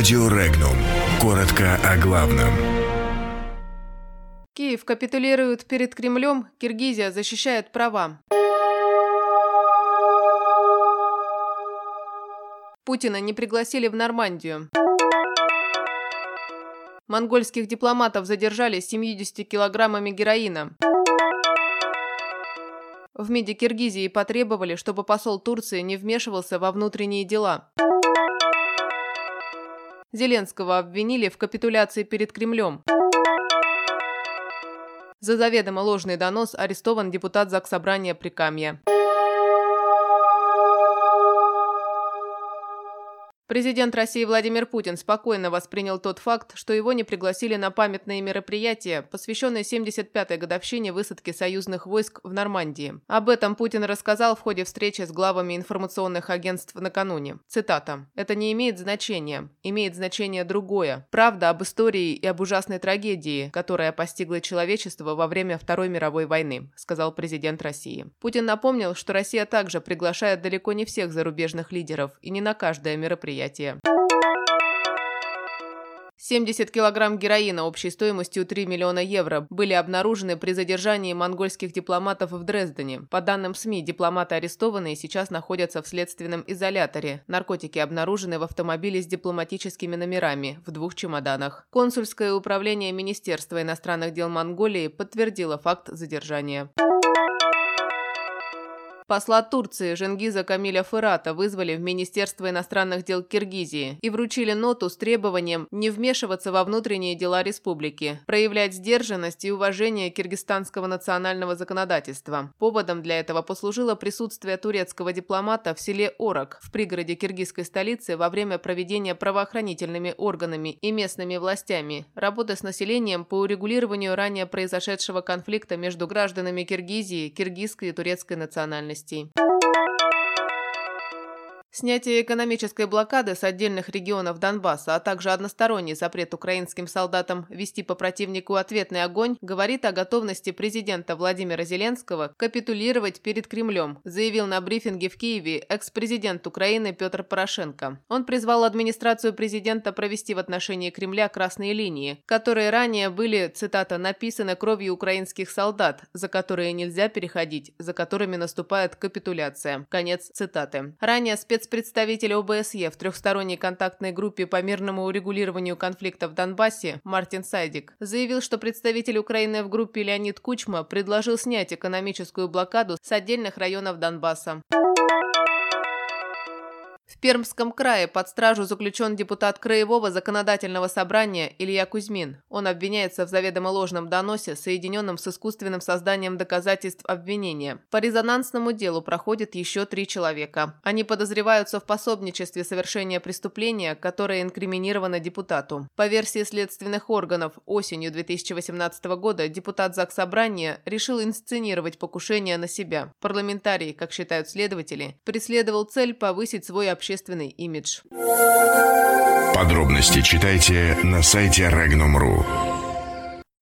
Радио Регнум. Коротко о главном. Киев капитулирует перед Кремлем, Киргизия защищает права. Путина не пригласили в Нормандию. Монгольских дипломатов задержали с 70 килограммами героина. В МИДе Киргизии потребовали, чтобы посол Турции не вмешивался во внутренние дела. Зеленского обвинили в капитуляции перед Кремлем. За заведомо ложный донос арестован депутат Заксобрания Прикамья. Президент России Владимир Путин спокойно воспринял тот факт, что его не пригласили на памятные мероприятия, посвященные 75-й годовщине высадки союзных войск в Нормандии. Об этом Путин рассказал в ходе встречи с главами информационных агентств накануне. Цитата. «Это не имеет значения. Имеет значение другое. Правда об истории и об ужасной трагедии, которая постигла человечество во время Второй мировой войны», сказал президент России. Путин напомнил, что Россия также приглашает далеко не всех зарубежных лидеров и не на каждое мероприятие мероприятие. 70 килограмм героина общей стоимостью 3 миллиона евро были обнаружены при задержании монгольских дипломатов в Дрездене. По данным СМИ, дипломаты арестованные сейчас находятся в следственном изоляторе. Наркотики обнаружены в автомобиле с дипломатическими номерами в двух чемоданах. Консульское управление Министерства иностранных дел Монголии подтвердило факт задержания. Посла Турции Женгиза Камиля Фырата вызвали в Министерство иностранных дел Киргизии и вручили ноту с требованием не вмешиваться во внутренние дела республики, проявлять сдержанность и уважение киргизстанского национального законодательства. Поводом для этого послужило присутствие турецкого дипломата в селе Орак в пригороде киргизской столицы во время проведения правоохранительными органами и местными властями работы с населением по урегулированию ранее произошедшего конфликта между гражданами Киргизии, киргизской и турецкой национальности новостей. Снятие экономической блокады с отдельных регионов Донбасса, а также односторонний запрет украинским солдатам вести по противнику ответный огонь говорит о готовности президента Владимира Зеленского капитулировать перед Кремлем, заявил на брифинге в Киеве экс-президент Украины Петр Порошенко. Он призвал администрацию президента провести в отношении Кремля красные линии, которые ранее были, цитата, написаны кровью украинских солдат, за которые нельзя переходить, за которыми наступает капитуляция. Конец цитаты. Ранее спец спецпредставитель ОБСЕ в трехсторонней контактной группе по мирному урегулированию конфликта в Донбассе Мартин Сайдик заявил, что представитель Украины в группе Леонид Кучма предложил снять экономическую блокаду с отдельных районов Донбасса. Пермском крае под стражу заключен депутат Краевого законодательного собрания Илья Кузьмин. Он обвиняется в заведомо ложном доносе, соединенном с искусственным созданием доказательств обвинения. По резонансному делу проходит еще три человека. Они подозреваются в пособничестве совершения преступления, которое инкриминировано депутату. По версии следственных органов, осенью 2018 года депутат Заксобрания решил инсценировать покушение на себя. Парламентарий, как считают следователи, преследовал цель повысить свой общественный имидж. Подробности читайте на сайте Regnum.ru.